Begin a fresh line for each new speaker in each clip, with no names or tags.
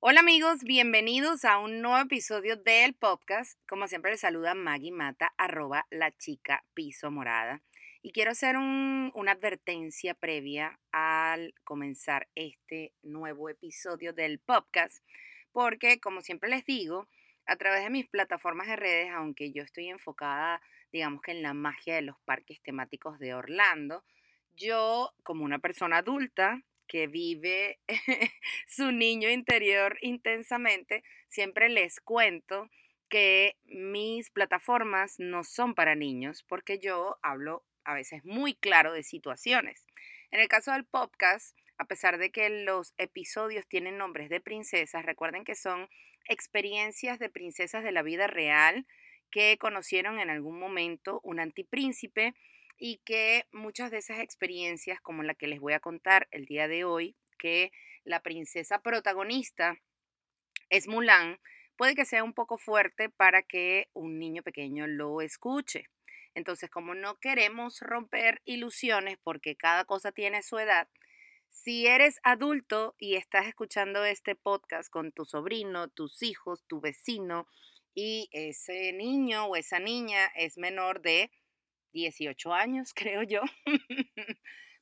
Hola amigos, bienvenidos a un nuevo episodio del podcast. Como siempre les saluda Maggie Mata, arroba la chica piso morada. Y quiero hacer un- una advertencia previa al comenzar este nuevo episodio del podcast, porque como siempre les digo, a través de mis plataformas de redes, aunque yo estoy enfocada, digamos que en la magia de los parques temáticos de Orlando, yo como una persona adulta que vive su niño interior intensamente, siempre les cuento que mis plataformas no son para niños porque yo hablo a veces muy claro de situaciones. En el caso del podcast, a pesar de que los episodios tienen nombres de princesas, recuerden que son experiencias de princesas de la vida real que conocieron en algún momento un antipríncipe y que muchas de esas experiencias, como la que les voy a contar el día de hoy, que la princesa protagonista es Mulan, puede que sea un poco fuerte para que un niño pequeño lo escuche. Entonces, como no queremos romper ilusiones porque cada cosa tiene su edad, si eres adulto y estás escuchando este podcast con tu sobrino, tus hijos, tu vecino, y ese niño o esa niña es menor de 18 años, creo yo,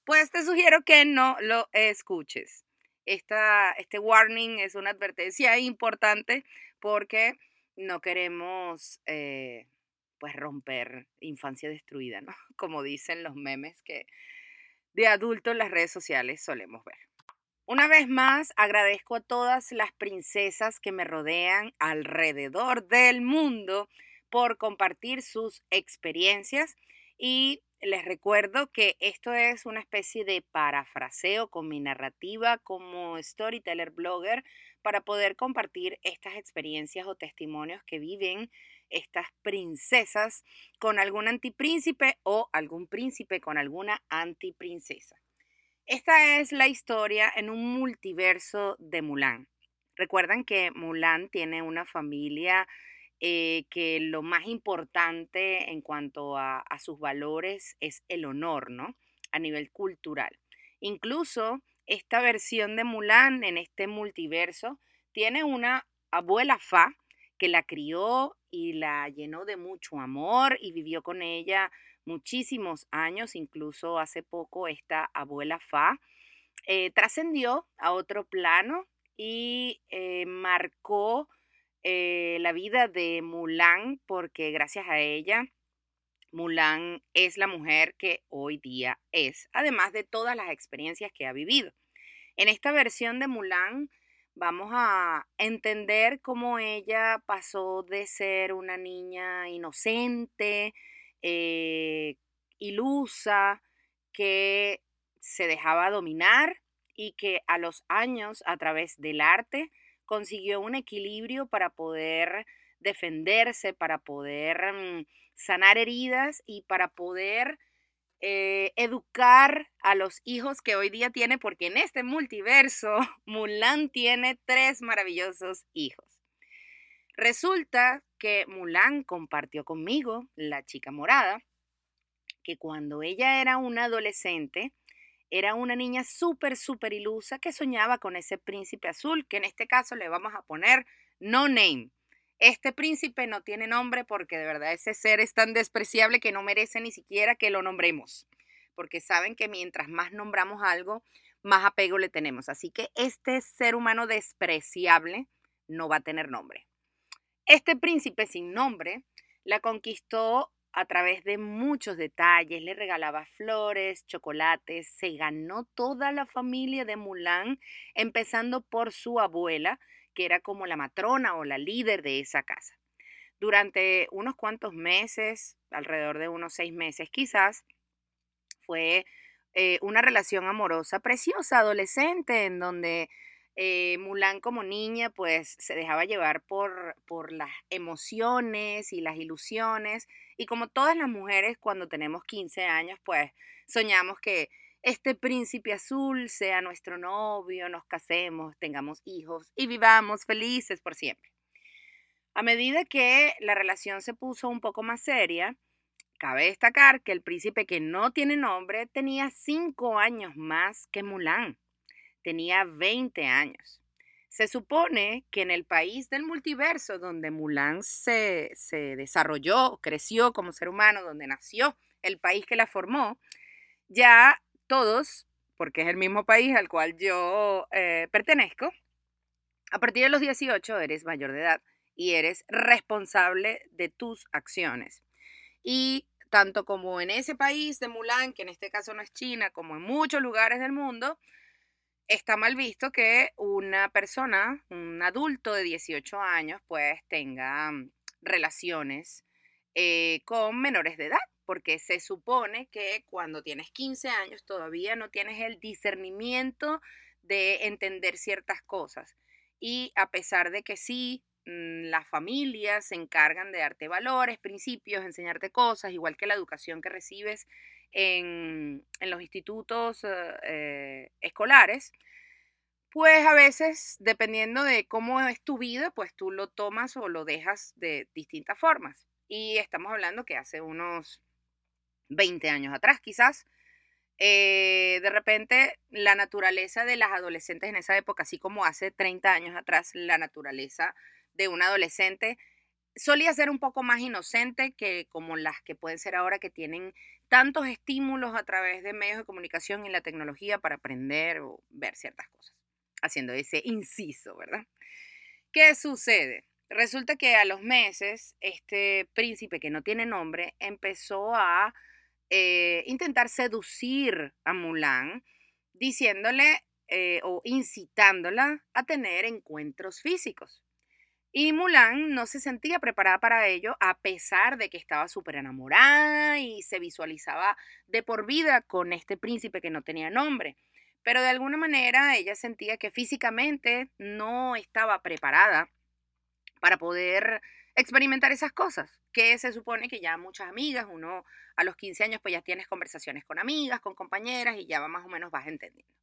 pues te sugiero que no lo escuches. Esta, este warning es una advertencia importante porque no queremos eh, pues romper infancia destruida, ¿no? Como dicen los memes que de adulto en las redes sociales solemos ver. Una vez más, agradezco a todas las princesas que me rodean alrededor del mundo por compartir sus experiencias y les recuerdo que esto es una especie de parafraseo con mi narrativa como storyteller blogger para poder compartir estas experiencias o testimonios que viven estas princesas con algún antipríncipe o algún príncipe con alguna antiprincesa. Esta es la historia en un multiverso de Mulan. Recuerdan que Mulan tiene una familia eh, que lo más importante en cuanto a, a sus valores es el honor, ¿no? A nivel cultural. Incluso esta versión de Mulan en este multiverso tiene una abuela Fa que la crió y la llenó de mucho amor y vivió con ella muchísimos años, incluso hace poco esta abuela Fa eh, trascendió a otro plano y eh, marcó eh, la vida de Mulan porque gracias a ella Mulan es la mujer que hoy día es, además de todas las experiencias que ha vivido. En esta versión de Mulan vamos a entender cómo ella pasó de ser una niña inocente, eh, ilusa, que se dejaba dominar y que a los años, a través del arte, consiguió un equilibrio para poder defenderse, para poder mm, sanar heridas y para poder eh, educar a los hijos que hoy día tiene, porque en este multiverso Mulan tiene tres maravillosos hijos. Resulta que Mulan compartió conmigo, la chica morada, que cuando ella era una adolescente, era una niña súper, súper ilusa que soñaba con ese príncipe azul, que en este caso le vamos a poner no name. Este príncipe no tiene nombre porque de verdad ese ser es tan despreciable que no merece ni siquiera que lo nombremos. Porque saben que mientras más nombramos algo, más apego le tenemos. Así que este ser humano despreciable no va a tener nombre. Este príncipe sin nombre la conquistó a través de muchos detalles, le regalaba flores, chocolates, se ganó toda la familia de Mulan, empezando por su abuela, que era como la matrona o la líder de esa casa. Durante unos cuantos meses, alrededor de unos seis meses quizás, fue eh, una relación amorosa preciosa, adolescente, en donde eh, Mulan como niña pues se dejaba llevar por, por las emociones y las ilusiones y como todas las mujeres cuando tenemos 15 años pues soñamos que este príncipe azul sea nuestro novio, nos casemos, tengamos hijos y vivamos felices por siempre. A medida que la relación se puso un poco más seria, cabe destacar que el príncipe que no tiene nombre tenía cinco años más que Mulan. Tenía 20 años. Se supone que en el país del multiverso donde Mulan se, se desarrolló, creció como ser humano, donde nació, el país que la formó, ya todos, porque es el mismo país al cual yo eh, pertenezco, a partir de los 18 eres mayor de edad y eres responsable de tus acciones. Y tanto como en ese país de Mulan, que en este caso no es China, como en muchos lugares del mundo, está mal visto que una persona, un adulto de 18 años, pues tenga mm, relaciones eh, con menores de edad porque se supone que cuando tienes 15 años todavía no tienes el discernimiento de entender ciertas cosas. Y a pesar de que sí, mm, las familias se encargan de darte valores, principios, enseñarte cosas, igual que la educación que recibes en, los institutos eh, escolares, pues a veces, dependiendo de cómo es tu vida, pues tú lo tomas o lo dejas de distintas formas. Y estamos hablando que hace unos 20 años atrás quizás, eh, de repente la naturaleza de las adolescentes en esa época, así como hace 30 años atrás, la naturaleza de un adolescente solía ser un poco más inocente que como las que pueden ser ahora que tienen tantos estímulos a través de medios de comunicación y la tecnología para aprender o ver ciertas cosas, haciendo ese inciso, ¿verdad? ¿Qué sucede? Resulta que a los meses, este príncipe que no tiene nombre empezó a eh, intentar seducir a Mulan diciéndole eh, o incitándola a tener encuentros físicos. Y Mulan no se sentía preparada para ello a pesar de que estaba súper enamorada y se visualizaba de por vida con este príncipe que no tenía nombre. Pero de alguna manera ella sentía que físicamente no estaba preparada para poder experimentar esas cosas, que se supone que ya muchas amigas, uno a los 15 años pues ya tienes conversaciones con amigas, con compañeras y ya más o menos vas entendiendo.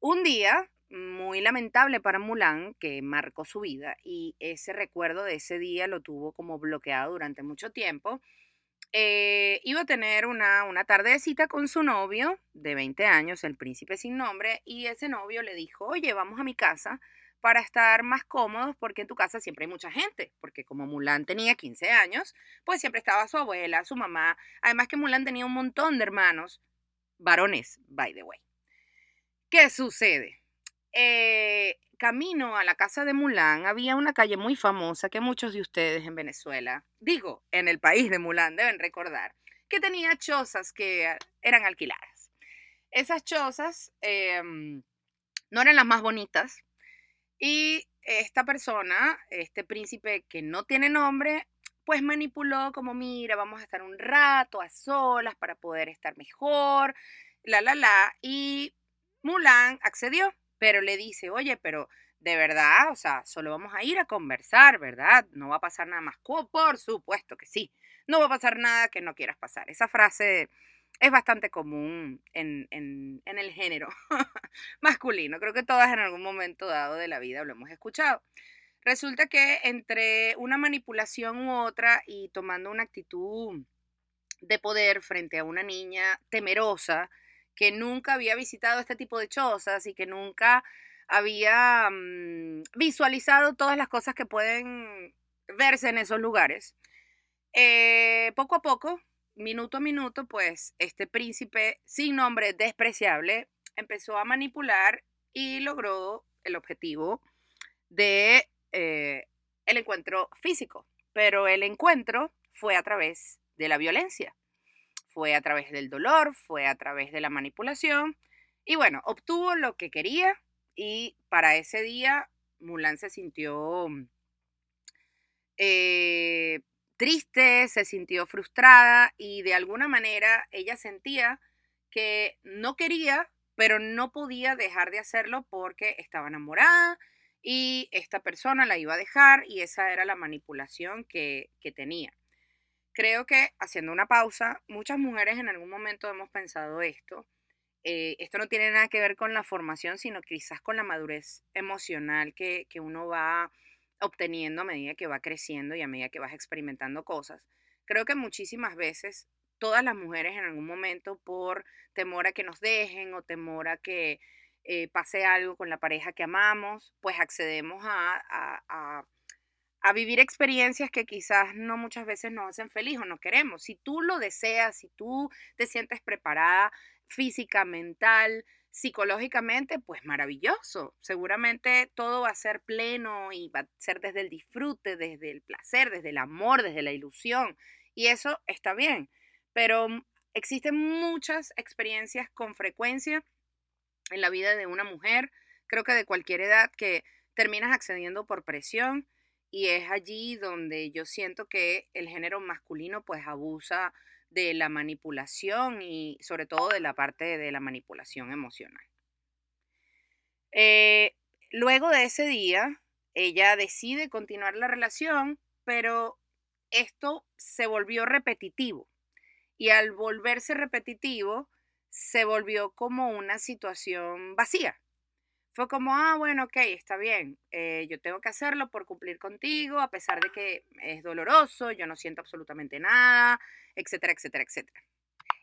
Un día muy lamentable para Mulan que marcó su vida y ese recuerdo de ese día lo tuvo como bloqueado durante mucho tiempo. Eh, iba a tener una, una tarde de cita con su novio de 20 años, el príncipe sin nombre, y ese novio le dijo, oye, vamos a mi casa para estar más cómodos porque en tu casa siempre hay mucha gente, porque como Mulan tenía 15 años, pues siempre estaba su abuela, su mamá, además que Mulan tenía un montón de hermanos, varones, by the way. ¿Qué sucede? Eh, camino a la casa de Mulan había una calle muy famosa que muchos de ustedes en Venezuela, digo, en el país de Mulan, deben recordar, que tenía chozas que eran alquiladas. Esas chozas em, no eran las más bonitas, y esta persona, este príncipe que no tiene nombre, pues manipuló como, mira, vamos a estar un rato a solas para poder estar mejor, la, la, la. Y Mulan accedió, pero le dice, oye, pero de verdad, o sea, solo vamos a ir a conversar, ¿verdad? No va a pasar nada más. Por supuesto que sí. No va a pasar nada que no quieras pasar. Esa frase es bastante común en, el género masculino. Creo que todas en algún momento dado de la vida lo hemos escuchado. Resulta que entre una manipulación u otra y tomando una actitud de poder frente a una niña temerosa que nunca había visitado este tipo de chozas y que nunca había mm, visualizado todas las cosas que pueden verse en esos lugares, eh, poco a poco minuto a minuto, pues este príncipe sin nombre despreciable empezó a manipular y logró el objetivo de eh, el encuentro físico. Pero el encuentro fue a través de la violencia, fue a través del dolor, fue a través de la manipulación y bueno, obtuvo lo que quería y para ese día Mulan se sintió eh, triste, se sintió frustrada y de alguna manera ella sentía que no quería, pero no podía dejar de hacerlo porque estaba enamorada y esta persona la iba a dejar y esa era la manipulación que, que tenía. Creo que haciendo una pausa, muchas mujeres en algún momento hemos pensado esto eh, esto no tiene nada que ver con la formación, sino quizás con la madurez emocional que, que uno va obteniendo a medida que va creciendo y a medida que vas experimentando cosas. Creo que muchísimas veces todas las mujeres en algún momento por temor a que nos dejen o temor a que eh, pase algo con la pareja que amamos, pues accedemos a, a, a, vivir experiencias que quizás no muchas veces nos hacen feliz o no queremos. Si tú lo deseas, si tú te sientes preparada física, mental, psicológicamente, pues maravilloso. Seguramente todo va a ser pleno y va a ser desde el disfrute, desde el placer, desde el amor, desde la ilusión. Y eso está bien. Pero existen muchas experiencias con frecuencia en la vida de una mujer, creo que de cualquier edad, que terminas accediendo por presión y es allí donde yo siento que el género masculino pues abusa de la manipulación y sobre todo de la parte de la manipulación emocional. Eh, luego de ese día, ella decide continuar la relación, pero esto se volvió repetitivo. Y al volverse repetitivo, se volvió como una situación vacía. Fue como, ah, bueno, ok, está bien, eh, yo tengo que hacerlo por cumplir contigo, a pesar de que es doloroso, yo no siento absolutamente nada, etcétera, etcétera, etcétera.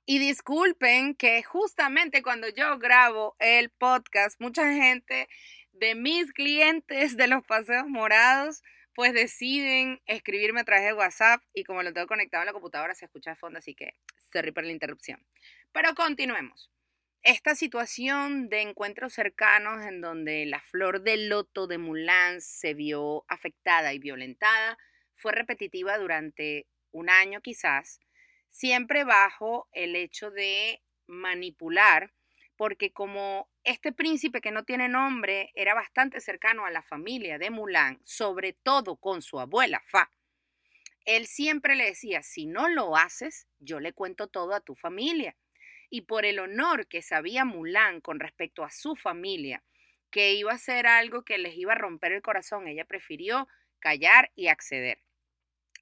Y disculpen que justamente cuando yo grabo el podcast, mucha gente de mis clientes de los paseos morados, pues deciden escribirme a través de WhatsApp y como lo tengo conectado a la computadora se escucha de fondo, así que sorry por la interrupción. Pero continuemos. Esta situación de encuentros cercanos en donde la flor del loto de Mulan se vio afectada y violentada fue repetitiva durante un año quizás, siempre bajo el hecho de manipular, porque como este príncipe que no tiene nombre era bastante cercano a la familia de Mulan, sobre todo con su abuela Fa, él siempre le decía, si no lo haces, yo le cuento todo a tu familia y por el honor que sabía Mulan con respecto a su familia, que iba a ser algo que les iba a romper el corazón, ella prefirió callar y acceder.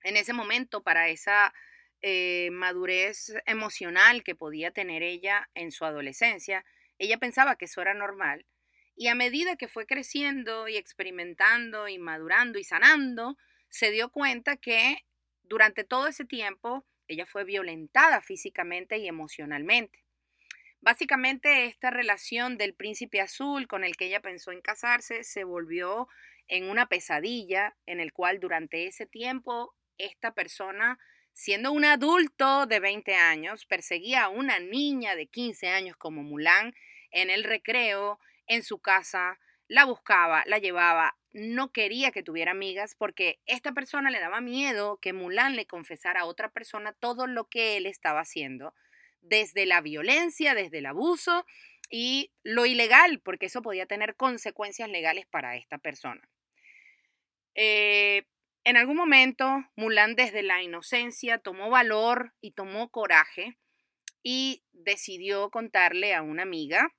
En ese momento, para esa eh, madurez emocional que podía tener ella en su adolescencia, ella pensaba que eso era normal. Y a medida que fue creciendo y experimentando y madurando y sanando, se dio cuenta que durante todo ese tiempo ella fue violentada físicamente y emocionalmente. Básicamente esta relación del príncipe azul con el que ella pensó en casarse se volvió en una pesadilla en el cual durante ese tiempo esta persona, siendo un adulto de 20 años, perseguía a una niña de 15 años como Mulan en el recreo, en su casa, la buscaba, la llevaba, no quería que tuviera amigas porque esta persona le daba miedo que Mulan le confesara a otra persona todo lo que él estaba haciendo, desde la violencia, desde el abuso y lo ilegal, porque eso podía tener consecuencias legales para esta persona. Eh, en algún momento, Mulan desde la inocencia tomó valor y tomó coraje y decidió contarle a una amiga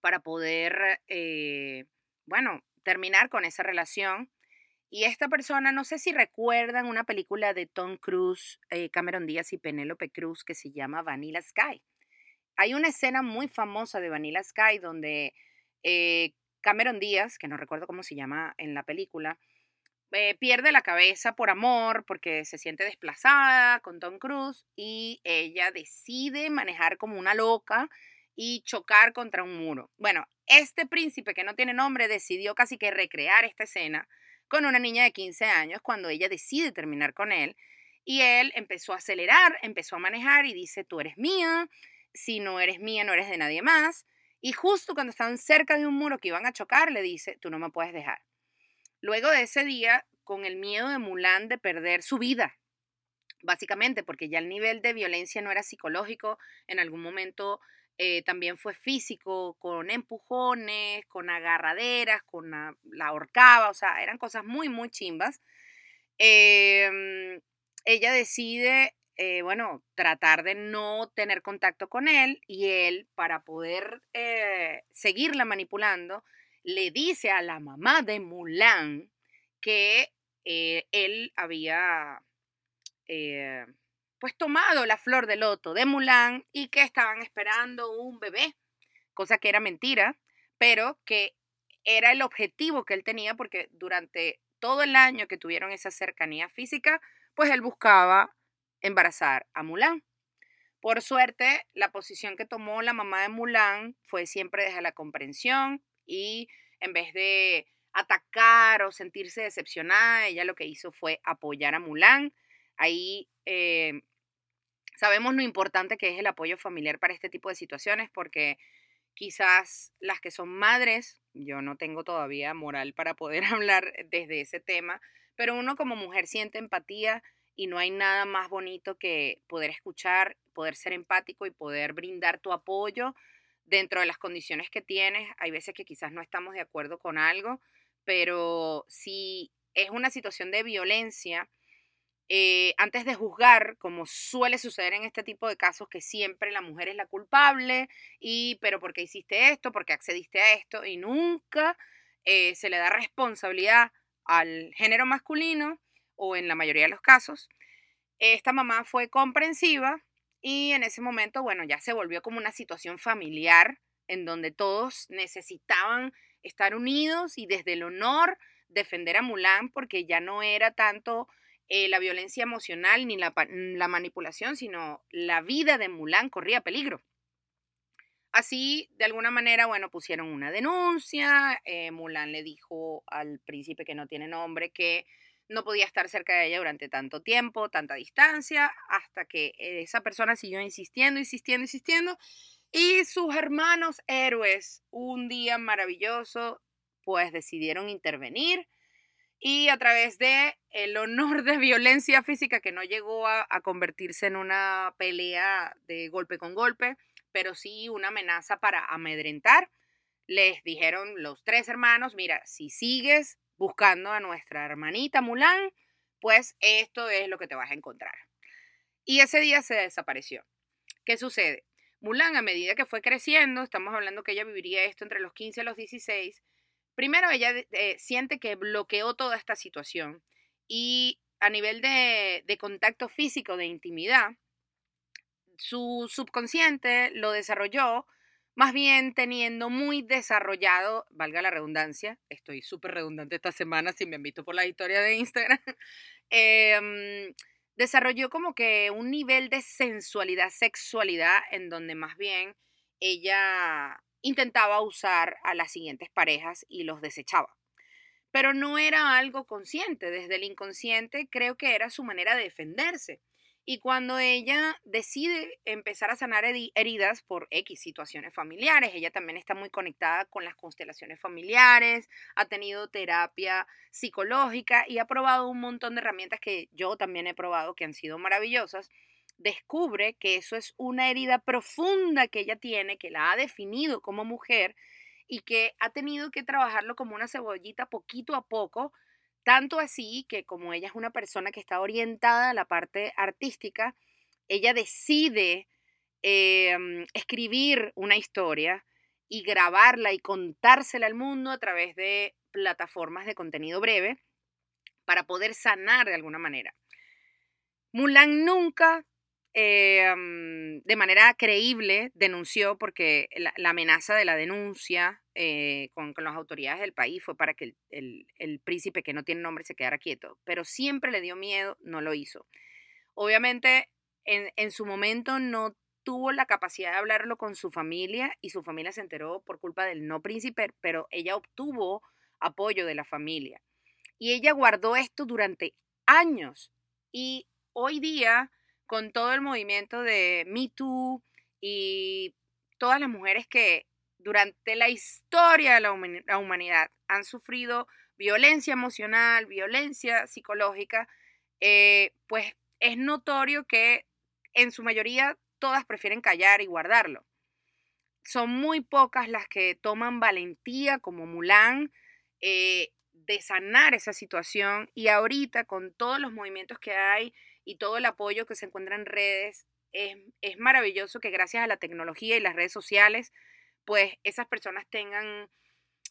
para poder, eh, bueno, terminar con esa relación. Y esta persona, no sé si recuerdan una película de Tom Cruise, eh, Cameron Díaz y Penélope Cruz que se llama Vanilla Sky. Hay una escena muy famosa de Vanilla Sky donde eh, Cameron Díaz, que no recuerdo cómo se llama en la película, pierde la cabeza por amor porque se siente desplazada con Tom Cruise y ella decide manejar como una loca y chocar contra un muro. Bueno, este príncipe que no tiene nombre decidió casi que recrear esta escena con una niña de 15 años cuando ella decide terminar con él y él empezó a acelerar, empezó a manejar y dice, tú eres mía, si no eres mía no eres de nadie más. Y justo cuando estaban cerca de un muro que iban a chocar, le dice, tú no me puedes dejar. Luego de ese día, con el miedo de Mulan de perder su vida, básicamente porque ya el nivel de violencia no era psicológico, en algún momento eh, también fue físico, con empujones, con agarraderas, con la, horcaba, o sea, eran cosas muy, muy chimbas. Em, ella decide, eh, bueno, tratar de no tener contacto con él y él, para poder eh, seguirla manipulando, le dice a la mamá de Mulan que él había pues tomado la flor de loto de Mulan y que estaban esperando un bebé cosa que era mentira, pero que era el objetivo que él tenía porque durante todo el año que tuvieron esa cercanía física, pues él buscaba embarazar a Mulan. Por suerte, la posición que tomó la mamá de Mulan fue siempre desde la comprensión y en vez de atacar o sentirse decepcionada, ella lo que hizo fue apoyar a Mulan. Ahí eh, sabemos lo importante que es el apoyo familiar para este tipo de situaciones porque quizás las que son madres, yo no tengo todavía moral para poder hablar desde ese tema, pero uno como mujer siente empatía y no hay nada más bonito que poder escuchar, poder ser empático y poder brindar tu apoyo dentro de las condiciones que tienes. Hay veces que quizás no estamos de acuerdo con algo, pero si es una situación de violencia, eh, antes de juzgar, como suele suceder en este tipo de casos, que siempre la mujer es la culpable, y pero porque hiciste esto, porque accediste a esto, y nunca eh, se le da responsabilidad al género masculino, o en la mayoría de los casos, esta mamá fue comprensiva y en ese momento, bueno, ya se volvió como una situación familiar en donde todos necesitaban estar unidos y desde el honor defender a Mulan porque ya no era tanto eh, la violencia emocional ni la, la, manipulación, sino la vida de Mulan corría peligro. Así, de alguna manera, bueno, pusieron una denuncia, eh, Mulan le dijo al príncipe que no tiene nombre que no podía estar cerca de ella durante tanto tiempo, tanta distancia, hasta que esa persona siguió insistiendo, insistiendo, insistiendo, y sus hermanos héroes, un día maravilloso, pues decidieron intervenir y a través de el honor de violencia física que no llegó a, a, convertirse en una pelea de golpe con golpe, pero sí una amenaza para amedrentar. Les dijeron los tres hermanos, mira, si sigues buscando a nuestra hermanita Mulan, pues esto es lo que te vas a encontrar. Y ese día se desapareció. ¿Qué sucede? Mulan, a medida que fue creciendo, estamos hablando que ella viviría esto entre los 15 y los 16, primero ella eh, siente que bloqueó toda esta situación y a nivel de, contacto físico, de intimidad, su subconsciente lo desarrolló más bien teniendo muy desarrollado, valga la redundancia, estoy súper redundante esta semana si me invito por la historia de Instagram, eh, desarrolló como que un nivel de sensualidad, sexualidad, en donde más bien ella intentaba usar a las siguientes parejas y los desechaba. Pero no era algo consciente, desde el inconsciente creo que era su manera de defenderse. Y cuando ella decide empezar a sanar heridas por X situaciones familiares, ella también está muy conectada con las constelaciones familiares, ha tenido terapia psicológica y ha probado un montón de herramientas que yo también he probado que han sido maravillosas, descubre que eso es una herida profunda que ella tiene, que la ha definido como mujer y que ha tenido que trabajarlo como una cebollita poquito a poco tanto así que como ella es una persona que está orientada a la parte artística, ella decide em, escribir una historia y grabarla y contársela al mundo a través de plataformas de contenido breve para poder sanar de alguna manera. Mulan nunca em, de manera creíble denunció porque la, amenaza de la denuncia eh, con, las autoridades del país fue para que el, príncipe que no tiene nombre se quedara quieto, pero siempre le dio miedo, no lo hizo. Obviamente, en, en su momento no tuvo la capacidad de hablarlo con su familia y su familia se enteró por culpa del no príncipe, pero ella obtuvo apoyo de la familia. Y ella guardó esto durante años. Y hoy día, con todo el movimiento de Me Too y todas las mujeres que durante la historia de la humanidad han sufrido violencia emocional, violencia psicológica, eh, pues es notorio que en su mayoría todas prefieren callar y guardarlo. Son muy pocas las que toman valentía como Mulan eh, de sanar esa situación y ahorita con todos los movimientos que hay y todo el apoyo que se encuentra en redes, es, es maravilloso que gracias a la tecnología y las redes sociales pues esas personas tengan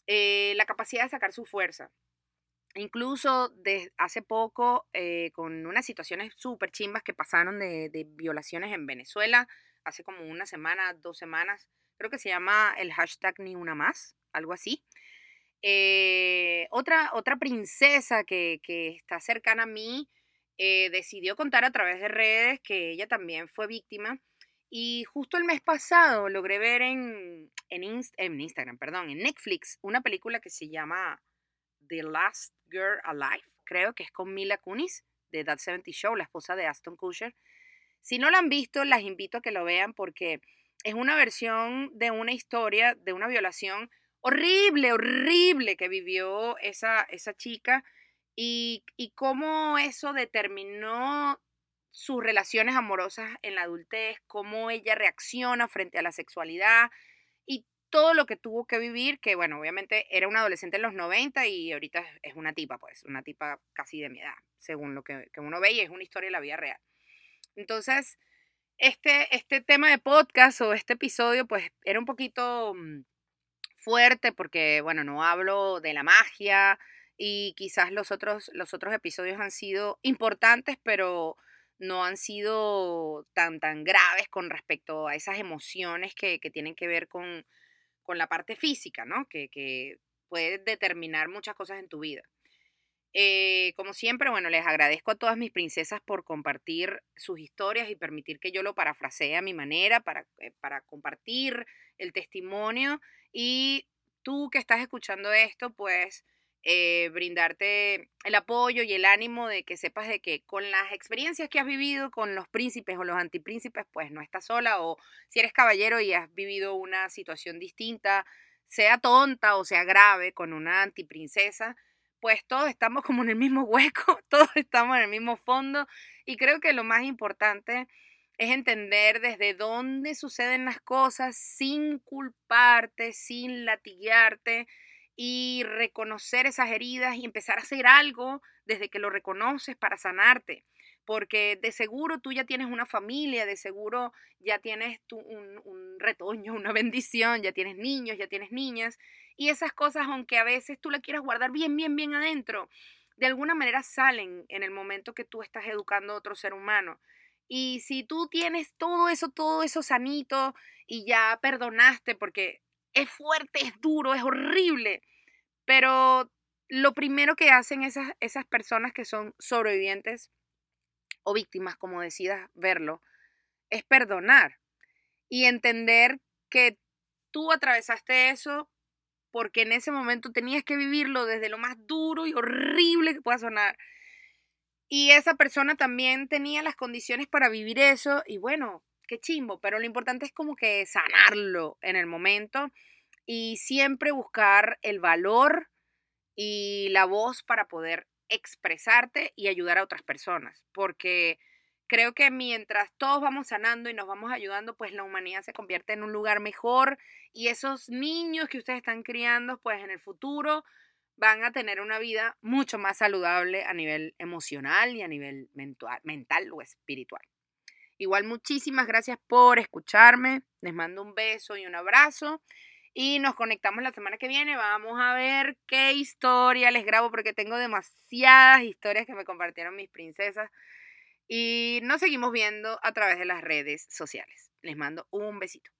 eh, la capacidad de sacar su fuerza. Incluso de hace poco, eh, con unas situaciones súper chimbas que pasaron de, violaciones en Venezuela, hace como una semana, dos semanas, creo que se llama el hashtag ni una más, algo así. Eh, otra, otra princesa que, está cercana a mí eh, decidió contar a través de redes que ella también fue víctima. Y justo el mes pasado logré ver en, en, Instagram, perdón, en Netflix, una película que se llama The Last Girl Alive, creo que es con Mila Kunis de That 70 Show, la esposa de Aston Kutcher. Si no la han visto, las invito a que lo vean porque es una versión de una historia de una violación horrible, horrible que vivió esa, esa chica y, y cómo eso determinó sus relaciones amorosas en la adultez, cómo ella reacciona frente a la sexualidad y todo lo que tuvo que vivir, que bueno, obviamente era una adolescente en los 90 y ahorita es una tipa, pues, una tipa casi de mi edad, según lo que, que uno ve y es una historia de la vida real. Entonces, este, este tema de podcast o este episodio, pues, era un poquito mm, fuerte porque, bueno, no hablo de la magia y quizás los otros, los otros episodios han sido importantes, pero no han sido tan, tan graves con respecto a esas emociones que, tienen que ver con, la parte física, ¿no? Que, que puede determinar muchas cosas en tu vida. Eh, como siempre, bueno, les agradezco a todas mis princesas por compartir sus historias y permitir que yo lo parafrasee a mi manera para, eh, para compartir el testimonio y tú que estás escuchando esto, pues eh, brindarte el apoyo y el ánimo de que sepas de que con las experiencias que has vivido con los príncipes o los antipríncipes, pues no estás sola o si eres caballero y has vivido una situación distinta, sea tonta o sea grave con una antiprincesa, pues todos estamos como en el mismo hueco, todos estamos en el mismo fondo y creo que lo más importante es entender desde dónde suceden las cosas sin culparte, sin latiguearte y reconocer esas heridas y empezar a hacer algo desde que lo reconoces para sanarte. Porque de seguro tú ya tienes una familia, de seguro ya tienes un, un retoño, una bendición, ya tienes niños, ya tienes niñas. Y esas cosas, aunque a veces tú las quieras guardar bien, bien, bien adentro, de alguna manera salen en el momento que tú estás educando a otro ser humano. Y si tú tienes todo eso, todo eso sanito y ya perdonaste, porque es fuerte, es duro, es horrible, pero lo primero que hacen esas, esas personas que son sobrevivientes o víctimas, como decidas verlo, es perdonar y entender que tú atravesaste eso porque en ese momento tenías que vivirlo desde lo más duro y horrible que pueda sonar. Y esa persona también tenía las condiciones para vivir eso y bueno, qué chimbo, pero lo importante es como que sanarlo en el momento y siempre buscar el valor y la voz para poder expresarte y ayudar a otras personas, porque creo que mientras todos vamos sanando y nos vamos ayudando, pues la humanidad se convierte en un lugar mejor y esos niños que ustedes están criando, pues en el futuro van a tener una vida mucho más saludable a nivel emocional y a nivel mental, mental o espiritual. Igual muchísimas gracias por escucharme. Les mando un beso y un abrazo. Y nos conectamos la semana que viene. Vamos a ver qué historia les grabo porque tengo demasiadas historias que me compartieron mis princesas. Y nos seguimos viendo a través de las redes sociales. Les mando un besito.